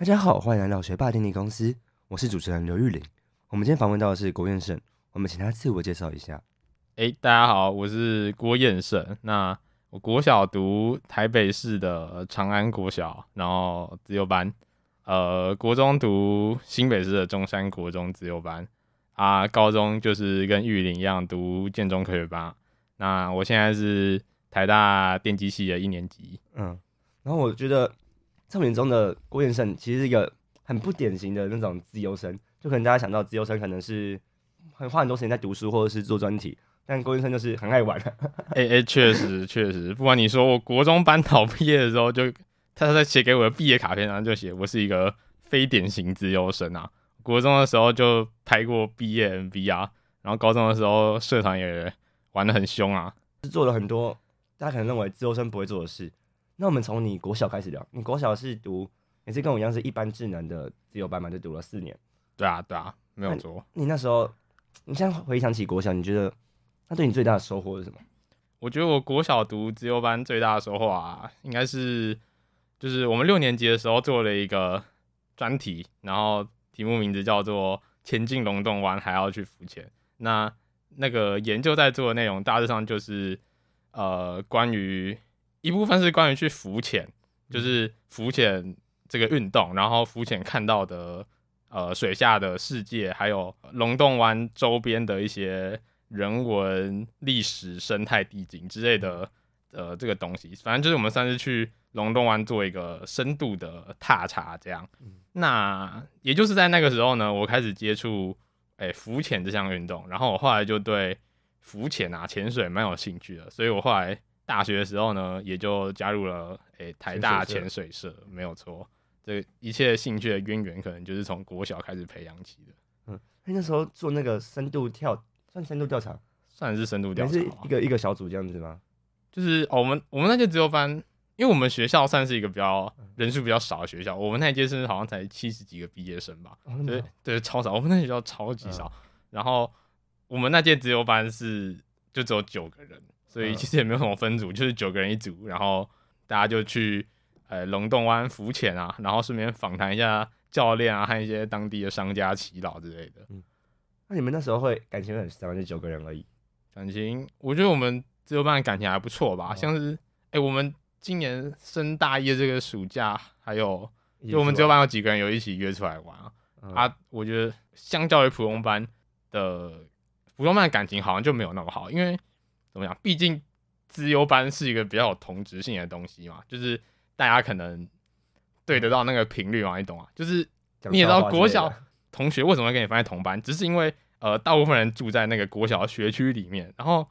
大家好，欢迎来到学霸电力公司，我是主持人刘玉玲。我们今天访问到的是郭彦胜，我们请他自我介绍一下。哎，大家好，我是郭彦胜。那我国小读台北市的长安国小，然后自由班。呃，国中读新北市的中山国中自由班。啊，高中就是跟玉玲一样读建中科学班。那我现在是台大电机系的一年级。嗯，然后我觉得。在我眼中的郭彦胜其实是一个很不典型的那种资优生，就可能大家想到资优生可能是很花很多时间在读书或者是做专题，但郭彦生就是很爱玩。哎哎，确实确实，不管你说我国中班导毕业的时候就，就他在写给我的毕业卡片上就写我是一个非典型资优生啊。国中的时候就拍过毕业 MV 啊，然后高中的时候社团也玩的很凶啊，是做了很多大家可能认为资优生不会做的事。那我们从你国小开始聊，你国小是读也是跟我一样是一般智能的自由班嘛，就读了四年。对啊，对啊，没有错。你那时候，你现在回想起国小，你觉得那对你最大的收获是什么？我觉得我国小读自由班最大的收获啊，应该是就是我们六年级的时候做了一个专题，然后题目名字叫做“前进龙洞湾还要去浮潜”。那那个研究在做的内容大致上就是呃关于。一部分是关于去浮潜，就是浮潜这个运动，然后浮潜看到的呃水下的世界，还有龙洞湾周边的一些人文、历史、生态、地景之类的呃这个东西。反正就是我们算是去龙洞湾做一个深度的踏查，这样。那也就是在那个时候呢，我开始接触诶浮潜这项运动，然后我后来就对浮潜啊潜水蛮有兴趣的，所以我后来。大学的时候呢，也就加入了诶、欸、台大潜水社，没有错。这一切兴趣的渊源，可能就是从国小开始培养起的。嗯，那时候做那个深度跳，算深度调查，算是深度调查，是一个一个小组这样子吗？就是我们我们那届资优班，因为我们学校算是一个比较人数比较少的学校，我们那届是好像才七十几个毕业生吧，对、哦、对，超少。我们那学校超级少，嗯、然后我们那届自由班是就只有九个人。所以其实也没有什么分组，就是九个人一组，然后大家就去呃龙洞湾浮潜啊，然后顺便访谈一下教练啊，和一些当地的商家祈祷之类的。嗯，那你们那时候会感情很深，就九个人而已。感情，我觉得我们自由班感情还不错吧。哦、像是哎、欸，我们今年升大一的这个暑假，还有就我们自由班有几个人有一起约出来玩啊。嗯、啊，我觉得相较于普通班的普通班的感情好像就没有那么好，因为。怎么样？毕竟资优班是一个比较有同质性的东西嘛，就是大家可能对得到那个频率嘛，你懂啊？就是你也知道国小同学为什么会跟你放在同班，只是因为呃，大部分人住在那个国小学区里面，然后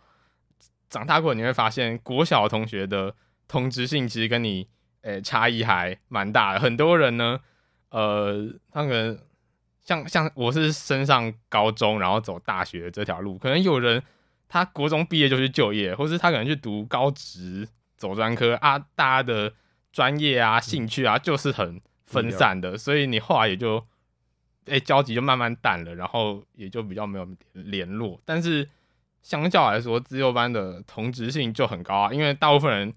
长大过你会发现，国小同学的同质性其实跟你诶、欸、差异还蛮大的。很多人呢，呃，他可能像像我是升上高中，然后走大学这条路，可能有人。他国中毕业就去就业，或是他可能去读高职走专科啊，大家的专业啊、兴趣啊，就是很分散的，所以你后来也就，哎、欸，交集就慢慢淡了，然后也就比较没有联络。但是相较来说，自由班的同质性就很高啊，因为大部分人，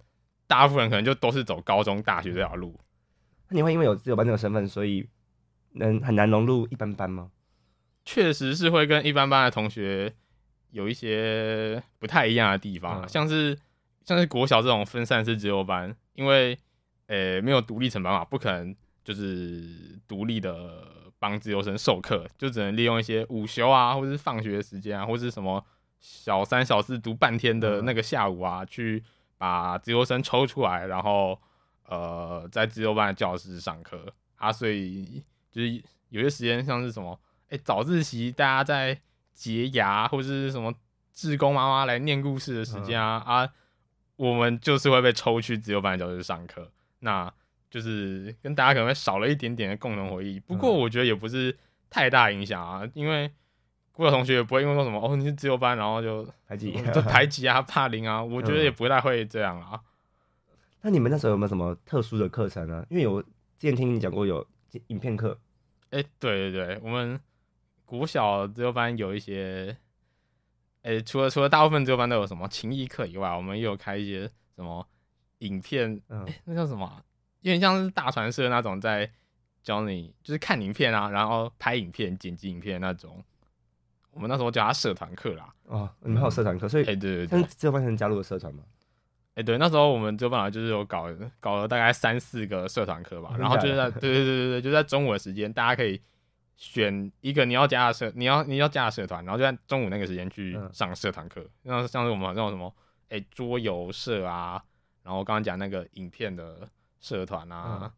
大部分人可能就都是走高中、大学这条路。你会因为有自由班这个身份，所以能很难融入一般班吗？确实是会跟一般班的同学。有一些不太一样的地方，嗯、像是像是国小这种分散式自由班，因为呃、欸、没有独立成班嘛，不可能就是独立的帮自由生授课，就只能利用一些午休啊，或者是放学的时间啊，或者是什么小三小四读半天的那个下午啊，嗯、去把自由生抽出来，然后呃在自由班的教室上课。啊，所以就是有些时间像是什么哎、欸、早自习大家在。洁牙或者是什么志工妈妈来念故事的时间啊、嗯、啊，我们就是会被抽去自由班的教室上课，那就是跟大家可能会少了一点点的共同回忆。不过我觉得也不是太大影响啊，因为国小同学也不会因为说什么哦，你是自由班，然后就排挤就排挤啊、霸凌啊，我觉得也不太会这样啊。那你们那时候有没有什么特殊的课程呢？因为有之前听你讲过有影片课。哎、欸，对对对，我们。国小自由班有一些，诶、欸，除了除了大部分自由班都有什么情谊课以外，我们也有开一些什么影片，诶、嗯欸，那叫什么？有点像是大传社那种在教你就是看影片啊，然后拍影片、剪辑影片那种。我们那时候叫他社团课啦。哦，你们还有社团课，所以哎、欸，对对对，自由班能加入了社团吗？哎、欸，对，那时候我们自由班就是有搞搞了大概三四个社团课吧，哦、然后就是在对对对对对，就在中午的时间，大家可以选一个你要加的社，你要你要加的社团，然后就在中午那个时间去上社团课。那、嗯、像是我们好像有什么哎、欸、桌游社啊，然后刚刚讲那个影片的社团啊，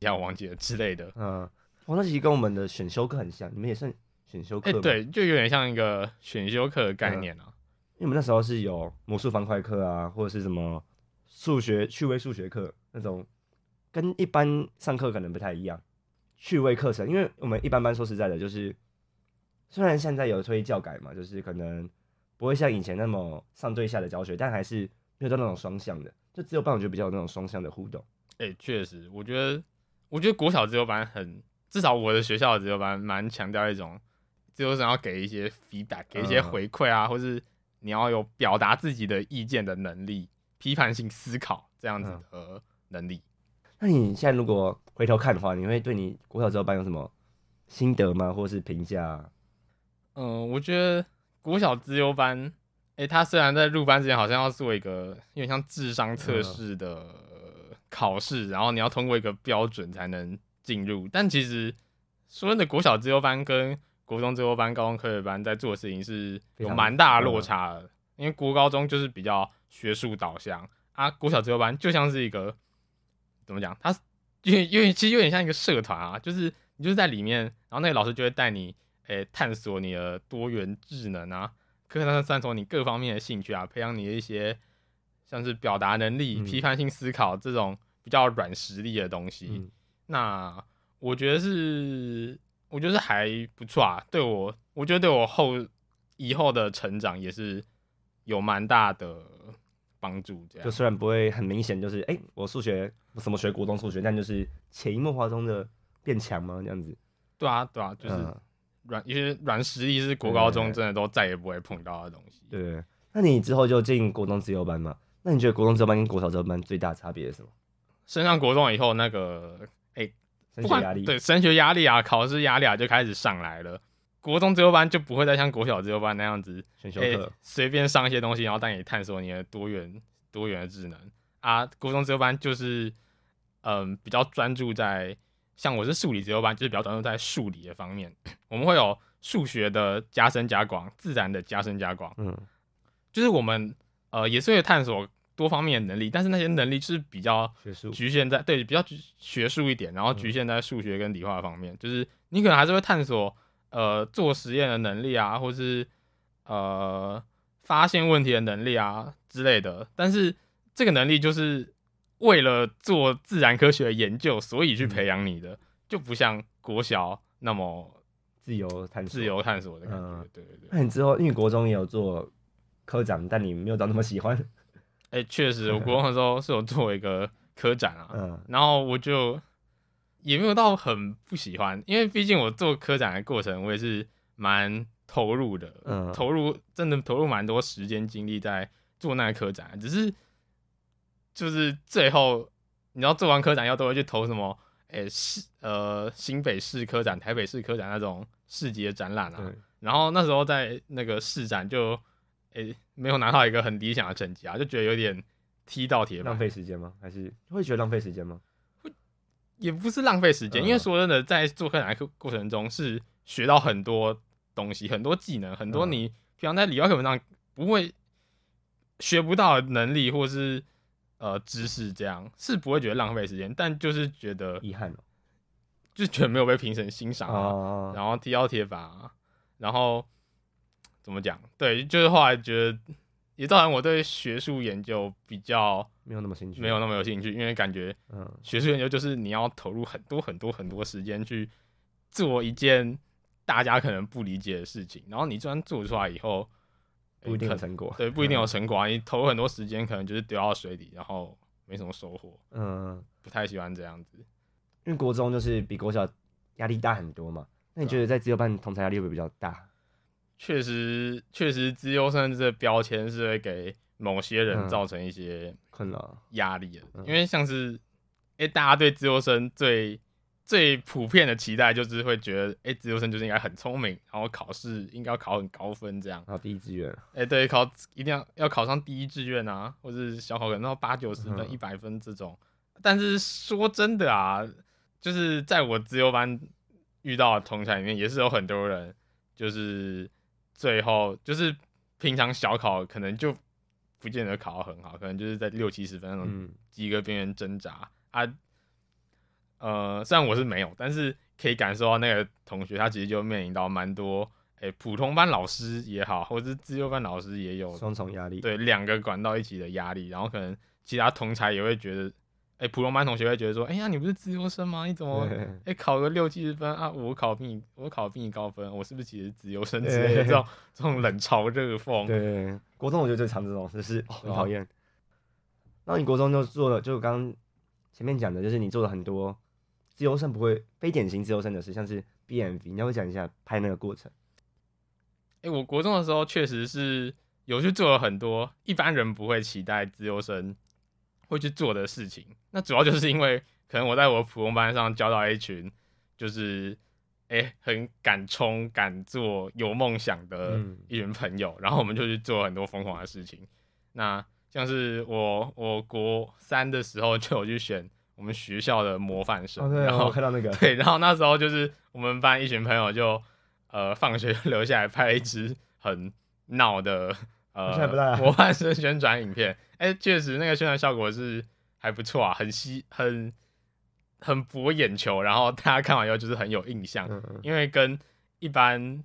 也、嗯、我忘记了之类的。嗯，哦，那其实跟我们的选修课很像，你们也算选修课？哎、欸，对，就有点像一个选修课的概念啊。嗯因为我们那时候是有魔术方块课啊，或者是什么数学趣味数学课那种，跟一般上课可能不太一样。趣味课程，因为我们一般般说实在的，就是虽然现在有推教改嘛，就是可能不会像以前那么上对下的教学，但还是没有到那种双向的。就只有班我觉得比较有那种双向的互动。哎、欸，确实，我觉得我觉得国小自由班很，至少我的学校的自由班蛮强调一种自由生要给一些 feedback，给一些回馈啊，嗯、或是。你要有表达自己的意见的能力，批判性思考这样子的能力。嗯、那你现在如果回头看的话，你会对你国小自由班有什么心得吗？或是评价？嗯，我觉得国小自由班，诶、欸，他虽然在入班之前好像要做一个有点像智商测试的考试，嗯、然后你要通过一个标准才能进入，但其实说真的，国小自由班跟国中自由班、高中科学班在做的事情是有蛮大的落差的，嗯、因为国高中就是比较学术导向啊，国小自由班就像是一个怎么讲，它因为因为其实有点像一个社团啊，就是你就是在里面，然后那个老师就会带你诶、欸、探索你的多元智能啊，课堂上探索你各方面的兴趣啊，培养你的一些像是表达能力、嗯、批判性思考这种比较软实力的东西。嗯、那我觉得是。我觉得还不错啊，对我，我觉得对我后以后的成长也是有蛮大的帮助。这样，就虽然不会很明显，就是哎、欸，我数学什么学国中数学，但就是潜移默化中的变强吗？这样子。对啊，对啊，就是软一些软实力是国高中真的都再也不会碰到的东西。对，那你之后就进国中自由班嘛？那你觉得国中自由班跟国小自由班最大的差别是什么？升上国中以后，那个。升学压力对升学压力啊，考试压力啊就开始上来了。国中自由班就不会再像国小自由班那样子选修课，随便上一些东西，然后带你探索你的多元多元的智能啊。国中自由班就是嗯比较专注在，像我是数理自由班，就是比较专注在数理的方面。我们会有数学的加深加广，自然的加深加广，嗯，就是我们呃也是会探索。多方面的能力，但是那些能力是比较局限在对比较学术一点，然后局限在数学跟理化方面。嗯、就是你可能还是会探索呃做实验的能力啊，或是呃发现问题的能力啊之类的。但是这个能力就是为了做自然科学的研究，所以去培养你的，嗯、就不像国小那么自由探索、自由探索的感觉。嗯、对对对。那你之后因为国中也有做科长，但你没有到那么喜欢。哎，确、欸、实，我国 中的时候是有做一个科展啊，嗯、然后我就也没有到很不喜欢，因为毕竟我做科展的过程，我也是蛮投入的，嗯、投入真的投入蛮多时间精力在做那个科展，只是就是最后你要做完科展，要都会去投什么，哎，市呃新北市科展、台北市科展那种市级的展览啊，对然后那时候在那个市展就。诶、欸，没有拿到一个很理想的成绩啊，就觉得有点踢到铁板，浪费时间吗？还是会觉得浪费时间吗？会，也不是浪费时间，嗯、因为说真的，在做科展课过程中是学到很多东西，很多技能，很多你平常在理化课本上不会学不到的能力，或是呃知识，这样是不会觉得浪费时间，但就是觉得遗憾了，就觉得没有被评审欣赏啊，哦、然后踢到铁板啊，然后。怎么讲？对，就是后来觉得也造成我对学术研究比较没有那么兴趣，没有那么有兴趣，因为感觉，嗯，学术研究就是你要投入很多很多很多时间去做一件大家可能不理解的事情，然后你就算做出来以后，不一定有成果，对，不一定有成果啊，你投入很多时间，可能就是丢到水里，然后没什么收获，嗯，不太喜欢这样子。因为国中就是比国小压力大很多嘛，那你觉得在自由班同侪压力会比较大？确实，确实，资优生这个标签是会给某些人造成一些困扰、压力的。因为像是，哎，大家对资优生最最普遍的期待就是会觉得，哎，资优生就是应该很聪明，然后考试应该要考很高分这样。考第一志愿。哎，对，考一定要要考上第一志愿啊，或者是小考可能到八九十分、一百分这种。但是说真的啊，就是在我资优班遇到的同学里面，也是有很多人，就是最后就是平常小考可能就不见得考得很好，可能就是在六七十分那种及格边缘挣扎、嗯、啊。呃，虽然我是没有，但是可以感受到那个同学他其实就面临到蛮多，哎、欸，普通班老师也好，或者是自修班老师也有双重压力，对，两个管道一起的压力，然后可能其他同才也会觉得，哎、欸，普通班同学会觉得说，哎、欸、呀，你不是自优生吗？你怎么，哎、欸，考个六七十分啊？我考比你，我考比你高分，我是不是其实自优生之类的这种这种冷嘲热讽？对，国中我觉得最常这种，就是、哦、很讨厌。那你国中就做了，就刚前面讲的，就是你做了很多。自优生不会非典型自优生的事，像是 BMV，你要不讲一下拍那个过程？哎、欸，我国中的时候确实是有去做了很多一般人不会期待自由生会去做的事情。那主要就是因为可能我在我普通班上交到一群就是哎、欸、很敢冲敢做有梦想的一群朋友，嗯、然后我们就去做很多疯狂的事情。那像是我我国三的时候就有去选。我们学校的模范生，哦、然后看到那个，对，然后那时候就是我们班一群朋友就，呃，放学 留下来拍了一支很闹的呃模范生宣传影片。哎，确实那个宣传效果是还不错啊，很吸，很很博眼球，然后大家看完以后就是很有印象，嗯嗯，因为跟一般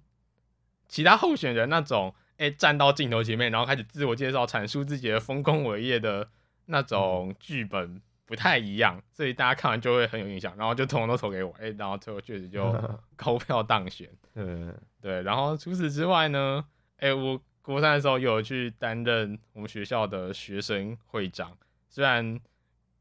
其他候选人那种，哎，站到镜头前面，然后开始自我介绍、阐述自己的丰功伟业的那种剧本。嗯不太一样，所以大家看完就会很有印象，然后就统统都投给我，哎、欸，然后最后确实就 高票当选。对对，然后除此之外呢，哎、欸，我国三的时候有去担任我们学校的学生会长，虽然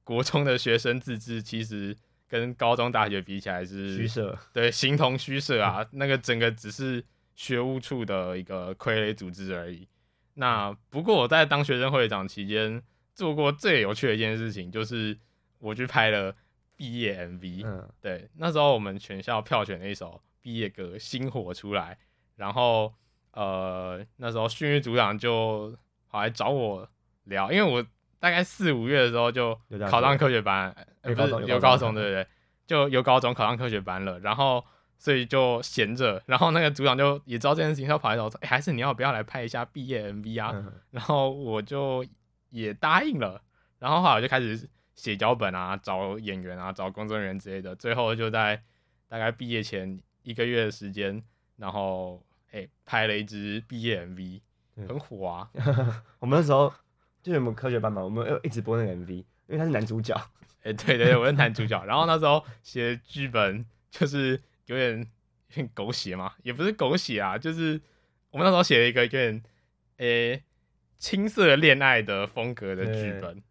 国中的学生自治其实跟高中大学比起来是虚设，对，形同虚设啊，那个整个只是学务处的一个傀儡组织而已。那不过我在当学生会长期间。做过最有趣的一件事情，就是我去拍了毕业 MV。嗯，对，那时候我们全校票选了一首毕业歌《星火》出来，然后呃，那时候训育组长就跑来找我聊，因为我大概四五月的时候就考上科学班，呃、不是有高中对不对？就有高中考上科学班了，然后所以就闲着，然后那个组长就也知道这件事情，他跑来找我说：“哎、欸，还是你要不要来拍一下毕业 MV 啊？”嗯、然后我就。也答应了，然后后来我就开始写脚本啊，找演员啊，找工作人员之类的。最后就在大概毕业前一个月的时间，然后哎、欸、拍了一支毕业 MV，很火啊。我们那时候就是我们科学班嘛，我们要一直播那个 MV，因为他是男主角。哎、欸，对对对，我是男主角。然后那时候写剧本就是有点有点狗血嘛，也不是狗血啊，就是我们那时候写了一个有点诶。欸青涩恋爱的风格的剧本，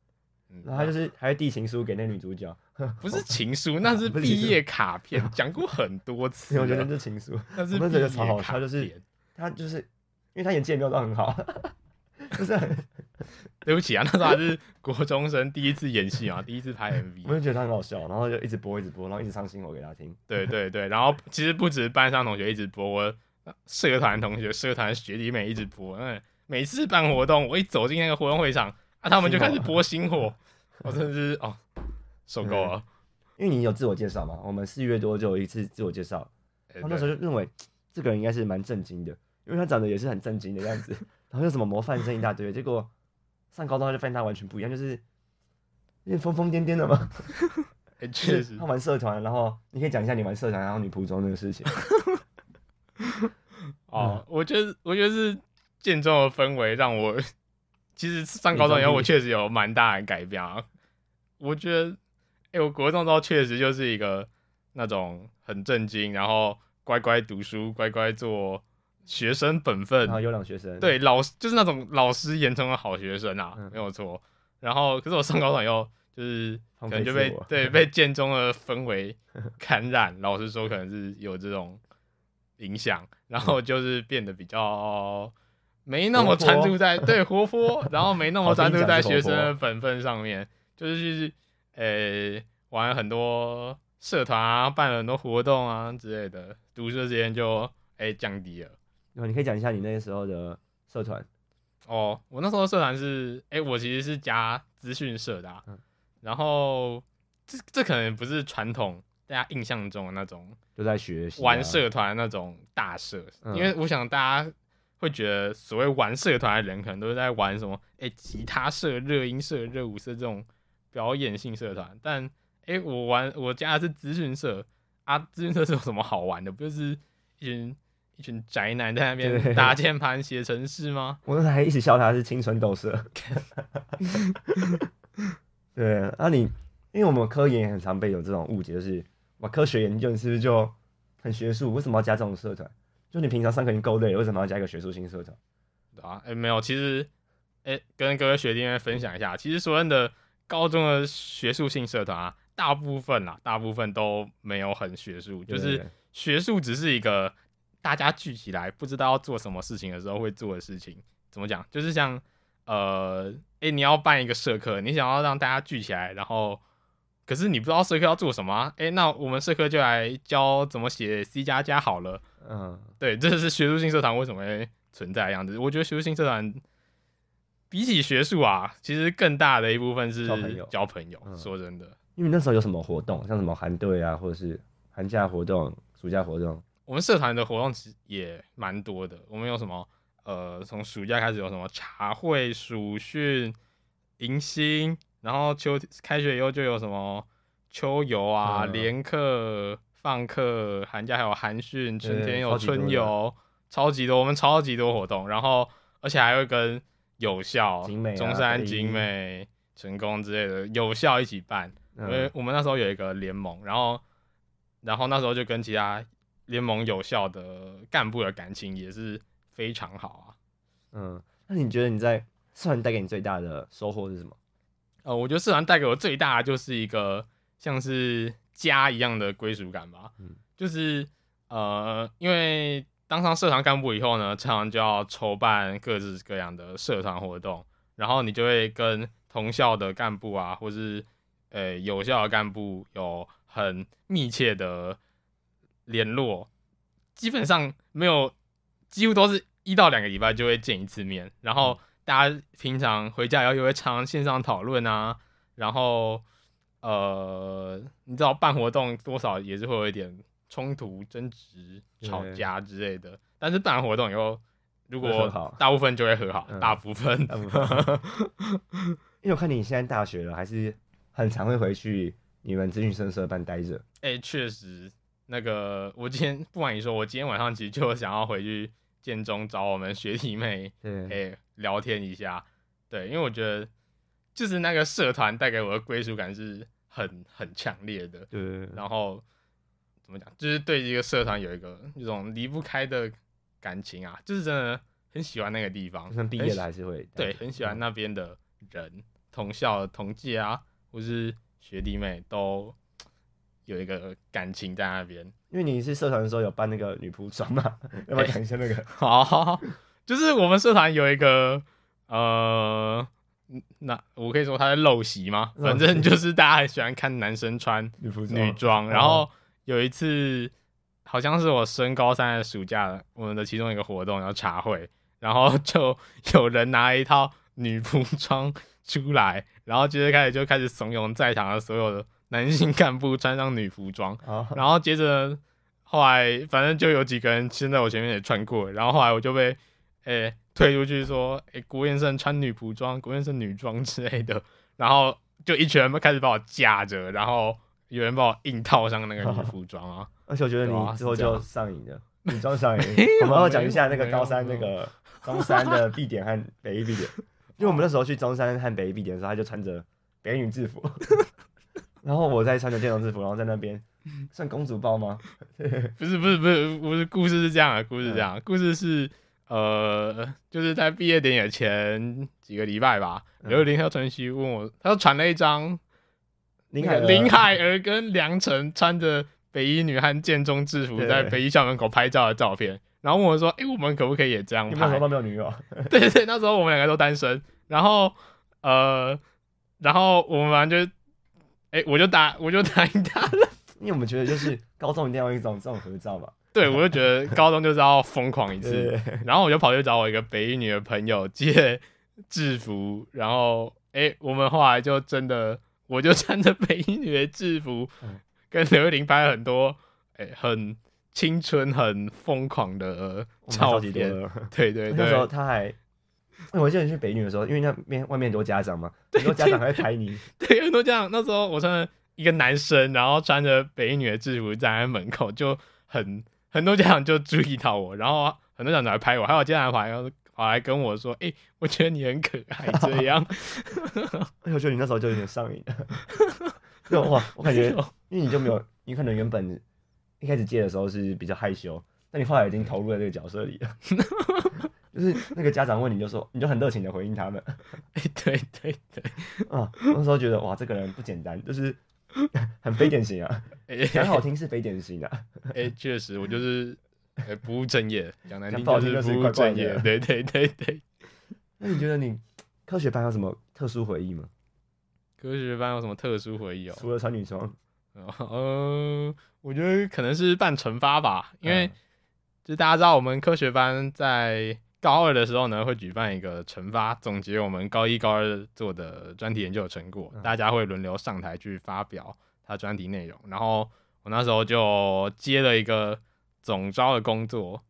然后他就是还是递情书给那女主角，不是情书，那是毕业卡片，讲过很多次。我觉得那是情书，那是毕业卡片。就是他就是因为他演技也没有到很好，就是很对不起啊，那时候还是国中生第一次演戏啊，第一次拍 MV，我就觉得他很好笑，然后就一直播一直播，然后一直唱新歌给他听。对对对，然后其实不止班上同学一直播，我社团同学、社团学弟妹一直播，嗯。每次办活动，我一走进那个活动会场，啊，他们就开始播星火，我真的是哦，受够了。因为你有自我介绍嘛，我们四月多就有一次自我介绍，他、欸、那时候就认为 这个人应该是蛮正经的，因为他长得也是很正经的样子，然后有什么模范生一大堆，结果上高中他就发现他完全不一样，就是有点疯疯癫癫的嘛。确实，他玩社团，然后你可以讲一下你玩社团然后你仆中那个事情。哦，我觉得，我觉得是。建中的氛围让我，其实上高中以后，我确实有蛮大的改变啊。我觉得，哎、欸，我国中时候确实就是一个那种很正经，然后乖乖读书、乖乖做学生本分，然后优良学生，对，老师就是那种老师眼中的好学生啊，嗯、没有错。然后，可是我上高中以后，就是可能就被对被建中的氛围感染，老实说，可能是有这种影响，然后就是变得比较。没那么专注在对活泼，然后没那么 专注在学生的本分上面，就是去呃玩很多社团啊，办了很多活动啊之类的，读书的时间就哎、欸、降低了。那你可以讲一下你那时候的社团。哦，我那时候社团是，哎、欸，我其实是加资讯社的、啊，嗯、然后这这可能不是传统大家印象中的那种，就在学习玩社团那种大社，嗯、因为我想大家会觉得所谓玩社团的人，可能都是在玩什么，哎、欸，吉他社、热音社、热舞社这种表演性社团，但哎、欸，我玩我加的是资讯社啊，资讯社是有什么好玩的？不就是一群。一群宅男在那边打键盘、写程式吗？我那时候还一直笑他是青春斗社。对，那、啊、你因为我们科研也很常被有这种误解，就是哇，科学研究你是不是就很学术？为什么要加这种社团？就你平常上课已经够累了，为什么要加一个学术性社团？啊，哎、欸，没有，其实，哎、欸，跟各位学弟妹分享一下，其实所谓的高中的学术性社团啊，大部分啊，大部分都没有很学术，就是学术只是一个。大家聚起来不知道要做什么事情的时候会做的事情，怎么讲？就是像，呃，诶、欸，你要办一个社课，你想要让大家聚起来，然后，可是你不知道社科要做什么啊？诶、欸，那我们社科就来教怎么写 C 加加好了。嗯，对，这是学术性社团为什么会存在的样子。我觉得学术性社团比起学术啊，其实更大的一部分是交朋友。交朋友，嗯、说真的，因为那时候有什么活动，像什么韩队啊，或者是寒假活动、暑假活动。我们社团的活动其实也蛮多的。我们有什么？呃，从暑假开始有什么茶会、暑训、迎新，然后秋开学以后就有什么秋游啊、连课、嗯、放课，寒假还有寒训，春天有春游，超级多。我们超级多活动，然后而且还会跟有校、景美啊、中山景美、成功之类的有校一起办。因为我们那时候有一个联盟，然后然后那时候就跟其他。联盟有效的干部的感情也是非常好啊。嗯，那你觉得你在社团带给你最大的收获是什么？呃，我觉得社团带给我最大的就是一个像是家一样的归属感吧。嗯，就是呃，因为当上社团干部以后呢，常常就要筹办各式各样的社团活动，然后你就会跟同校的干部啊，或是呃有校的干部有很密切的。联络基本上没有，几乎都是一到两个礼拜就会见一次面。然后大家平常回家以后也会常线上讨论啊。然后呃，你知道办活动多少也是会有一点冲突、争执、吵架之类的。但是办完活动以后，如果大部分就会和好，大部分。因为我看你现在大学了，还是很常会回去你们资讯生社办待着。哎、欸，确实。那个，我今天不瞒你说，我今天晚上其实就想要回去建中找我们学弟妹，对，欸，聊天一下，对，因为我觉得就是那个社团带给我的归属感是很很强烈的，对，然后怎么讲，就是对这个社团有一个那种离不开的感情啊，就是真的很喜欢那个地方，就算毕业了还是会，对，很喜欢那边的人，嗯，同校同届啊，或是学弟妹都。有一个感情在那边，因为你是社团的时候有办那个女仆装嘛，要不要讲一下那个？欸、好，就是我们社团有一个呃，那我可以说他在陋习吗？反正就是大家很喜欢看男生穿女装，然后有一次好像是我升高三的暑假，我们的其中一个活动要茶会，然后就有人拿一套女仆装出来，然后接着开始就开始怂恿在场的所有的。男性干部穿上女服装，然后接着后来反正就有几个人先在我前面也穿过，然后后来我就被诶、欸、推出去说，诶、欸、郭彦胜穿女仆装，郭彦胜女装之类的，然后就一群人开始把我架着，然后有人把我硬套上那个女 服装啊，而且我觉得你之后就上瘾了，女装上瘾。我们要讲一下那个高三那个中山的 B 点和北一 B 点，因为我们那时候去中山和北一 B 点的时候，他就穿着北女制服。然后我在穿着建中制服，然后在那边算公主抱吗？不是不是不是不是，故事是这样的，故事是这样，故事是呃，就是在毕业典礼前几个礼拜吧，有林和晨曦问我，他就传了一张林海林海儿跟梁晨穿着北一女汉建中制服在北一校门口拍照的照片，然后问我说，哎、欸，我们可不可以也这样拍？那时候都没有女友，对 对对，那时候我们两个都单身，然后呃，然后我们反正就。哎、欸，我就答，我就答应他了。因为我们觉得就是高中一定要一种这种合照嘛。对，我就觉得高中就是要疯狂一次，然后我就跑去找我一个北一女的朋友借制服，然后哎、欸，我们后来就真的，我就穿着北一女的制服，嗯、跟刘玉玲拍了很多哎、欸、很青春、很疯狂的照片。对对对，那时候他还，我记得你去北一女的时候，因为那边外面很多家长嘛，很多家长还会拍你。对，很多家长那时候我穿一个男生，然后穿着北一女的制服站在门口，就很。很多家长就注意到我，然后很多家长来拍我，还有家长跑来跑来跟我说：“哎、欸，我觉得你很可爱。”这样，我觉得你那时候就有点上瘾了。哇，我感觉，因为你就没有，你可能原本一开始接的时候是比较害羞，但你后来已经投入在这个角色里了。就是那个家长问你就说，你就很热情的回应他们。哎、欸，对对对，啊，那时候觉得哇，这个人不简单，就是。很非典型啊，讲好听是非典型的。哎，确实，我就是不务正业，讲难听就是不务正业。对对对对。那你觉得你科学班有什么特殊回忆吗？科学班有什么特殊回忆哦？除了穿女装，嗯，我觉得可能是办惩罚吧，因为就大家知道我们科学班在。高二的时候呢，会举办一个惩罚，总结我们高一、高二做的专题研究的成果，大家会轮流上台去发表他专题内容。然后我那时候就接了一个总招的工作，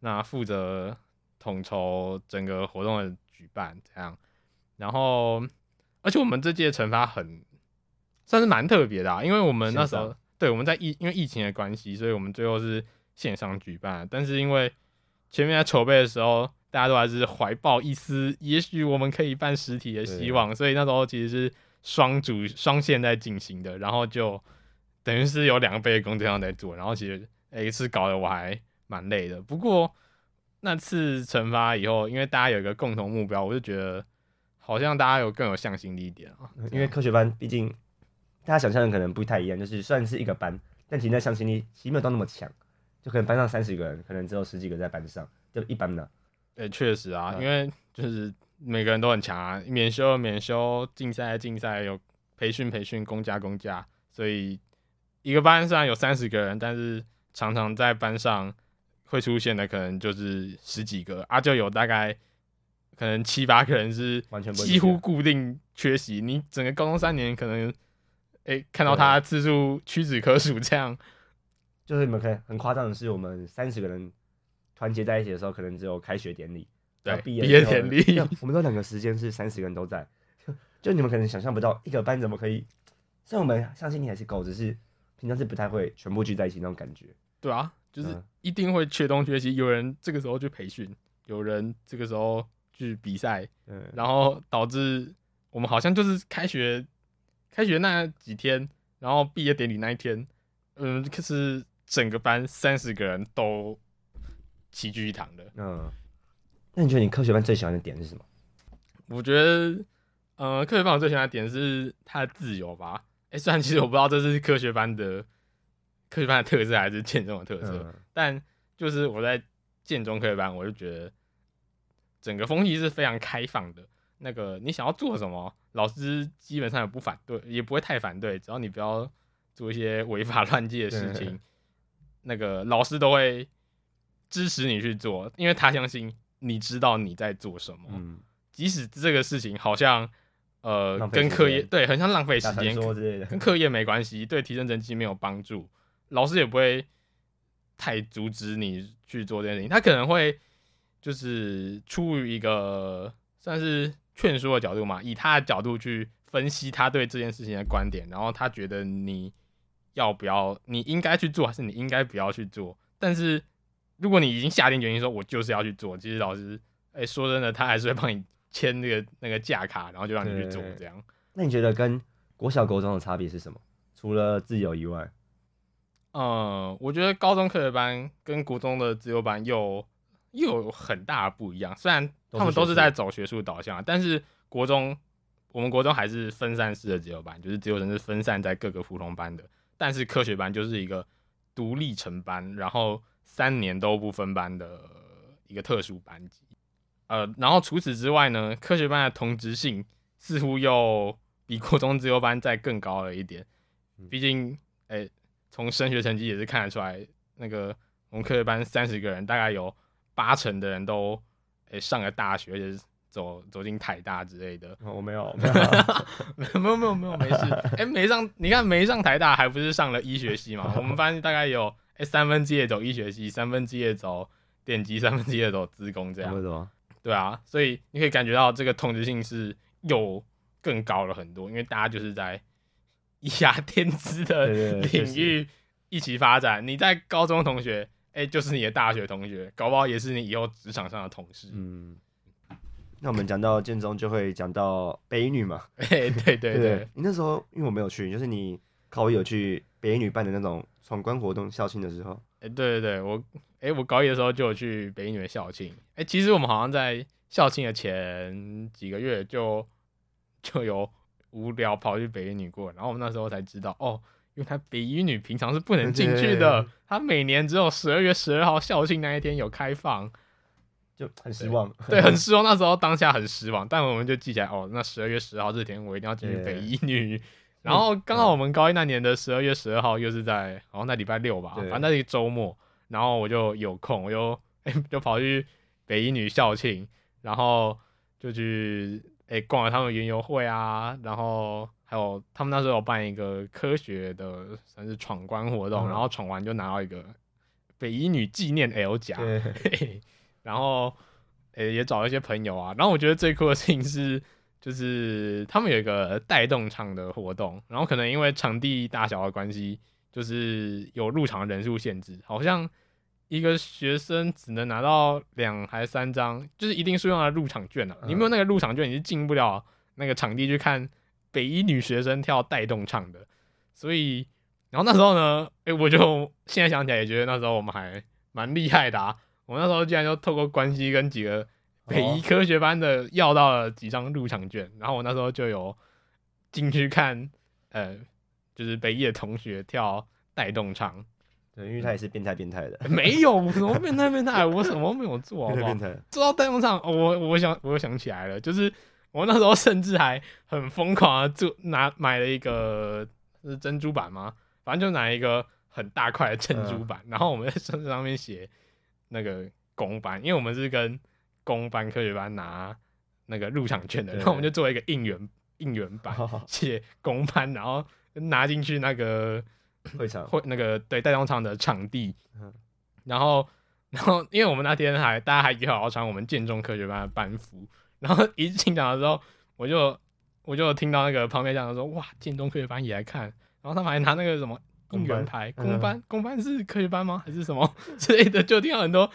那负责统筹整个活动的举办，这样。然后，而且我们这届惩罚很算是蛮特别的啊，因为我们那时候对我们在疫因为疫情的关系，所以我们最后是线上举办。但是因为前面在筹备的时候，大家都还是怀抱一丝，也许我们可以办实体的希望，所以那时候其实是双主双线在进行的，然后就等于是有两个倍的工作量在做，然后其实诶是搞得我还蛮累的。不过那次惩罚以后，因为大家有一个共同目标，我就觉得好像大家有更有向心力一点啊。因为科学班毕竟大家想象的可能不太一样，就是算是一个班，但其实那向心力其实没有到那么强，就可能班上三十个人，可能只有十几个在班上，就一般的。对，确实啊，因为就是每个人都很强啊，免修免修，竞赛竞赛，有培训培训，公家公家，所以一个班虽然有三十个人，但是常常在班上会出现的可能就是十几个啊，就有大概可能七八个人是完全几乎固定缺席，你整个高中三年可能诶看到他次数屈指可数，这样就是你们可以很夸张的是，我们三十个人。团结在一起的时候，可能只有开学典礼，对，毕业典礼。我们都两个时间是三十个人都在，就你们可能想象不到，一个班怎么可以？虽然我们相信你还是狗，只是平常是不太会全部聚在一起那种感觉。对啊，就是一定会缺东缺西，有人这个时候去培训，有人这个时候去比赛，嗯，然后导致我们好像就是开学，开学那几天，然后毕业典礼那一天，嗯，可是整个班三十个人都。齐聚一堂的，嗯，那你觉得你科学班最喜欢的点是什么？我觉得，呃，科学班我最喜欢的点是它的自由吧。哎、欸，虽然其实我不知道这是科学班的科学班的特色还是建中的特色，嗯、但就是我在建中科学班，我就觉得整个风气是非常开放的。那个你想要做什么，老师基本上也不反对，也不会太反对，只要你不要做一些违法乱纪的事情，嗯、那个老师都会。支持你去做，因为他相信你知道你在做什么。嗯，即使这个事情好像呃跟课业对很像浪费时间，跟课业没关系，对提升成绩没有帮助，老师也不会太阻止你去做这件事情。他可能会就是出于一个算是劝说的角度嘛，以他的角度去分析他对这件事情的观点，然后他觉得你要不要，你应该去做还是你应该不要去做，但是。如果你已经下定决心说，我就是要去做，其实老师，哎、欸，说真的，他还是会帮你签那个那个假卡，然后就让你去做这样。那你觉得跟国小、国中的差别是什么？除了自由以外，嗯，我觉得高中科学班跟国中的自由班又又有很大的不一样。虽然他们都是在走学术导向，但是国中我们国中还是分散式的自由班，就是自由生是分散在各个普通班的，但是科学班就是一个独立成班，然后。三年都不分班的一个特殊班级，呃，然后除此之外呢，科学班的同质性似乎又比国中自由班再更高了一点。毕竟，哎、欸，从升学成绩也是看得出来，那个我们科学班三十个人，大概有八成的人都诶、欸、上了大学，而且是走走进台大之类的。我没有，没有，没有，没有，没有，没事。哎、欸，没上，你看没上台大，还不是上了医学系嘛？我们班大概有诶、欸、三分之一走医学系，三分之一走电机，三分之一走资工，这样。为什么？对啊，所以你可以感觉到这个同质性是又更高了很多，因为大家就是在。亚天资的领域一起发展，你在高中同学，哎、欸，就是你的大学同学，搞不好也是你以后职场上的同事。嗯，那我们讲到建中，就会讲到北一女嘛。哎、欸，对对对，对，你那时候因为我没有去，就是你高一有去北一女办的那种闯关活动校庆的时候。哎、欸，对对对，我哎、欸，我高一的时候就有去北一女的校庆。哎、欸，其实我们好像在校庆的前几个月就就有。无聊跑去北一女过，然后我们那时候才知道哦，因为他北一女平常是不能进去的，他每年只有十二月十二号校庆那一天有开放，就很失望，对，对，很失望。那时候当下很失望，但我们就记起来哦，那十二月十号这天我一定要进去北一女。然后刚好我们高一那年的十二月十二号又是在好像在礼拜六吧，反正那是周末，然后我就有空，我就哎、欸、就跑去北一女校庆，然后就去。哎、欸，逛了他们园游会啊，然后还有他们那时候有办一个科学的算是闯关活动，嗯、然后闯完就拿到一个北一女纪念 L 夹，然后诶、欸、也找了一些朋友啊，然后我觉得最酷的事情是，就是他们有一个带动场的活动，然后可能因为场地大小的关系，就是有入场人数限制，好像。一个学生只能拿到两还三张，就是一定数量的入场券啊。你没有那个入场券，你是进不了那个场地去看北一女学生跳带动唱的。所以，然后那时候呢，哎、欸，我就现在想起来也觉得那时候我们还蛮厉害的啊。我那时候竟然就透过关系跟几个北医科学班的要到了几张入场券，然后我那时候就有进去看，呃，就是北医的同学跳带动唱。对，因为他也是变态变态的，没有什么变态变态，我什么都没有做，好不好？做到带动唱，我我想我又想起来了，就是我那时候甚至还很疯狂的做拿买了一个是珍珠板吗？反正就拿一个很大块的珍珠板，嗯、然后我们在身上面写那个公班，因为我们是跟公班科学班拿那个入场券的，然后我们就做一个应援应援板，写公班，然后拿进去那个。会场会那个对带动场的场地，然后然后因为我们那天还大家还约好要穿我们建中科学班的班服，然后 一进场的时候，我就我就听到那个旁边讲的说，哇，建中科学班也来看，然后他们还拿那个什么应援牌，公班公班是科学班吗？还是什么 之类的？就听到很多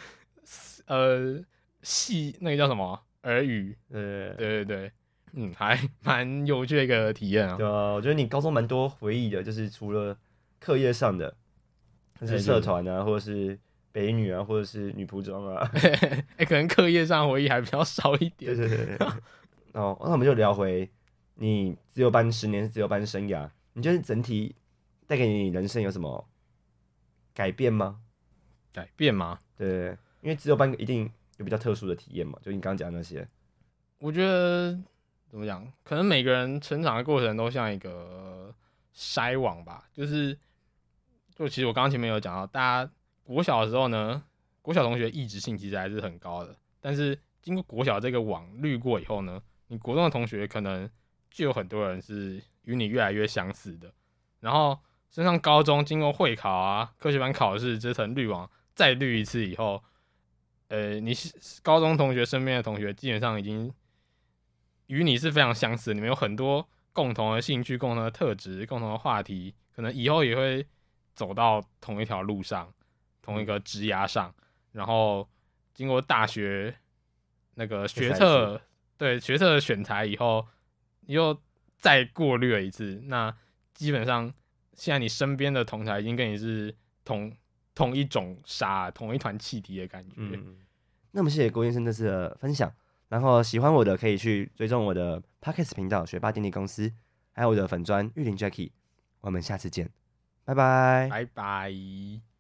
呃戏那个叫什么耳语，对对对对，嗯，还 蛮有趣的一个体验啊。对啊，我觉得你高中蛮多回忆的，就是除了。课业上的，就是社团啊，或者是北女啊，或者是女仆装啊，哎、欸，可能课业上回忆还比较少一点。对对对。哦，那我们就聊回你自由班十年自由班生涯，你觉得整体带给你人生有什么改变吗？改变吗？对，因为资优班一定有比较特殊的体验嘛，就你刚刚讲的那些。我觉得怎么讲，可能每个人成长的过程都像一个筛网吧，就是。就其实我刚刚前面有讲到，大家国小的时候呢，国小同学意志性其实还是很高的。但是经过国小这个网滤过以后呢，你国中的同学可能就有很多人是与你越来越相似的。然后升上高中，经过会考啊、科学班考试这层滤网再滤一次以后，呃，你高中同学身边的同学基本上已经与你是非常相似，你们有很多共同的兴趣、共同的特质、共同的话题，可能以后也会。走到同一条路上，同一个职涯上，然后经过大学那个学测，对学测的选材以后，你又再过滤了一次，那基本上现在你身边的同才已经跟你是同同一种沙，同一团气体的感觉。嗯，那么谢谢郭先生这次的分享，然后喜欢我的可以去追踪我的 Podcast 频道学霸电力公司，还有我的粉砖玉林 Jacky，我们下次见。拜拜，拜拜。